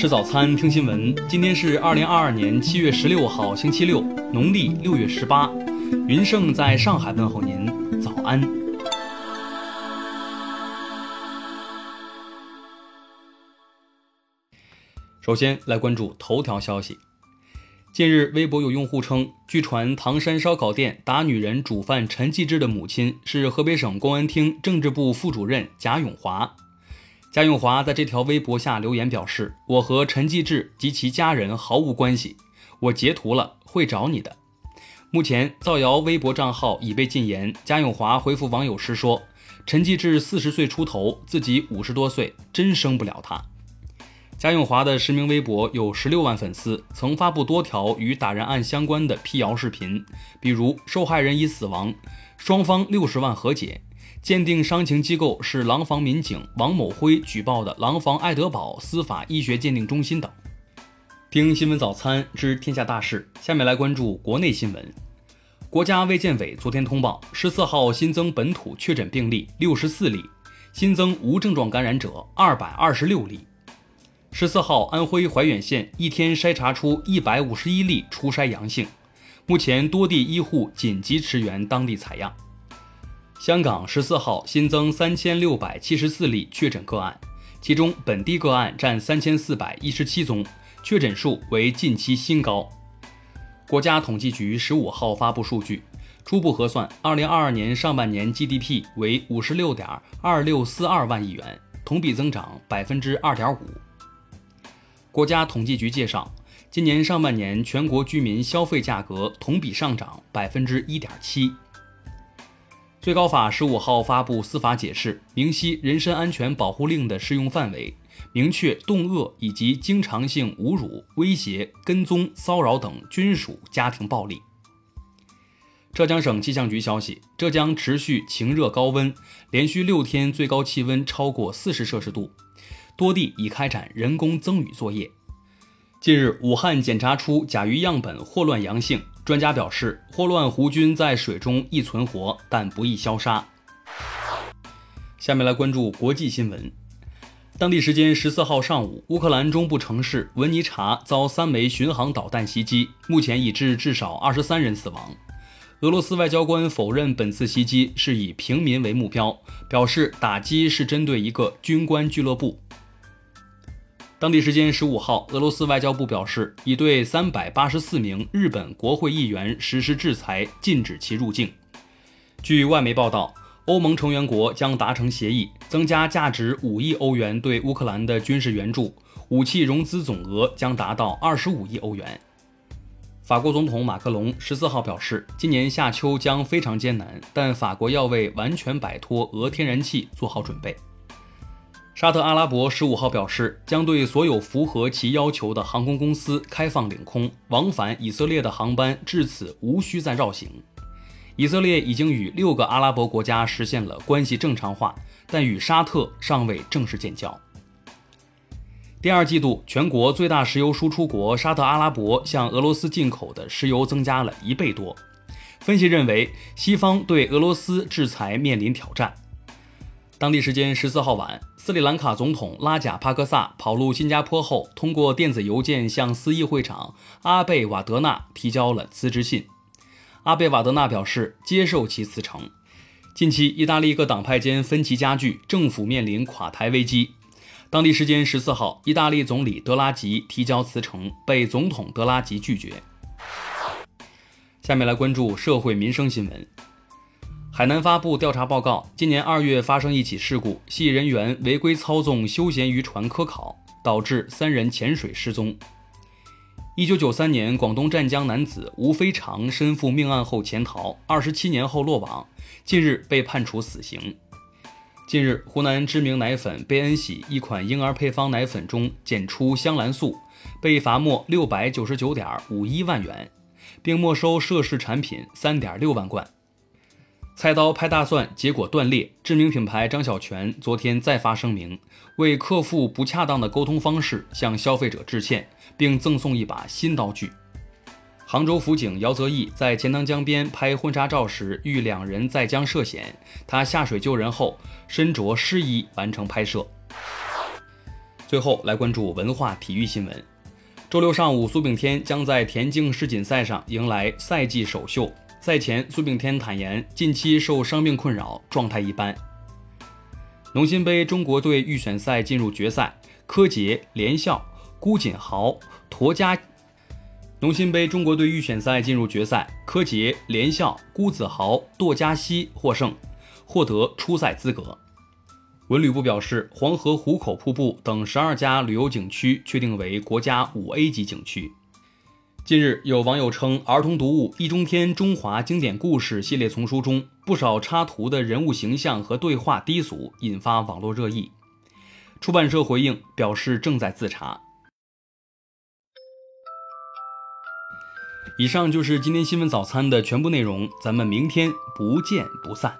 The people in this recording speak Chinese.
吃早餐，听新闻。今天是二零二二年七月十六号，星期六，农历六月十八。云盛在上海问候您，早安。首先来关注头条消息。近日，微博有用户称，据传唐山烧烤店打女人主犯陈继志的母亲是河北省公安厅政治部副主任贾永华。贾永华在这条微博下留言表示：“我和陈继志及其家人毫无关系，我截图了，会找你的。”目前，造谣微博账号已被禁言。贾永华回复网友时说：“陈继志四十岁出头，自己五十多岁，真生不了他。”贾永华的实名微博有十六万粉丝，曾发布多条与打人案相关的辟谣视频，比如受害人已死亡，双方六十万和解。鉴定伤情机构是廊坊民警王某辉举报的廊坊爱德堡司法医学鉴定中心等。听新闻早餐知天下大事，下面来关注国内新闻。国家卫健委昨天通报，十四号新增本土确诊病例六十四例，新增无症状感染者二百二十六例。十四号，安徽怀远县一天筛查出一百五十一例初筛阳性，目前多地医护紧急驰援当地采样。香港十四号新增三千六百七十四例确诊个案，其中本地个案占三千四百一十七宗，确诊数为近期新高。国家统计局十五号发布数据，初步核算，二零二二年上半年 GDP 为五十六点二六四二万亿元，同比增长百分之二点五。国家统计局介绍，今年上半年全国居民消费价格同比上涨百分之一点七。最高法十五号发布司法解释，明晰人身安全保护令的适用范围，明确动恶以及经常性侮辱、威胁、跟踪、骚扰等均属家庭暴力。浙江省气象局消息，浙江持续晴热高温，连续六天最高气温超过四十摄氏度，多地已开展人工增雨作业。近日，武汉检查出甲鱼样本霍乱阳性。专家表示，霍乱弧菌在水中易存活，但不易消杀。下面来关注国际新闻。当地时间十四号上午，乌克兰中部城市文尼察遭三枚巡航导弹袭击，目前已致至少二十三人死亡。俄罗斯外交官否认本次袭击是以平民为目标，表示打击是针对一个军官俱乐部。当地时间十五号，俄罗斯外交部表示，已对三百八十四名日本国会议员实施制裁，禁止其入境。据外媒报道，欧盟成员国将达成协议，增加价值五亿欧元对乌克兰的军事援助，武器融资总额将达到二十五亿欧元。法国总统马克龙十四号表示，今年夏秋将非常艰难，但法国要为完全摆脱俄天然气做好准备。沙特阿拉伯十五号表示，将对所有符合其要求的航空公司开放领空，往返以色列的航班至此无需再绕行。以色列已经与六个阿拉伯国家实现了关系正常化，但与沙特尚未正式建交。第二季度，全国最大石油输出国沙特阿拉伯向俄罗斯进口的石油增加了一倍多。分析认为，西方对俄罗斯制裁面临挑战。当地时间十四号晚。斯里兰卡总统拉贾帕克萨跑路新加坡后，通过电子邮件向司议会长阿贝瓦德纳提交了辞职信。阿贝瓦德纳表示接受其辞呈。近期，意大利各党派间分歧加剧，政府面临垮台危机。当地时间十四号，意大利总理德拉吉提交辞呈，被总统德拉吉拒绝。下面来关注社会民生新闻。海南发布调查报告，今年二月发生一起事故，系人员违规操纵休闲渔船科考，导致三人潜水失踪。一九九三年，广东湛江男子吴飞长身负命案后潜逃，二十七年后落网，近日被判处死刑。近日，湖南知名奶粉贝恩喜一款婴儿配方奶粉中检出香兰素，被罚没六百九十九点五一万元，并没收涉事产品三点六万罐。菜刀拍大蒜，结果断裂。知名品牌张小泉昨天再发声明，为客户不恰当的沟通方式向消费者致歉，并赠送一把新刀具。杭州辅警姚泽义在钱塘江边拍婚纱照时，遇两人在江涉险，他下水救人后，身着湿衣完成拍摄。最后来关注文化体育新闻。周六上午，苏炳添将在田径世锦赛上迎来赛季首秀。赛前，苏炳添坦言，近期受伤病困扰，状态一般。农心杯中国队预选赛进入决赛，柯洁、连笑、辜锦豪、驼家。农心杯中国队预选赛进入决赛，柯洁、连笑、辜子豪、庹佳熙获胜，获得出赛资格。文旅部表示，黄河壶口瀑布等十二家旅游景区确定为国家五 A 级景区。近日，有网友称，儿童读物《易中天中华经典故事》系列丛书中不少插图的人物形象和对话低俗，引发网络热议。出版社回应表示，正在自查。以上就是今天新闻早餐的全部内容，咱们明天不见不散。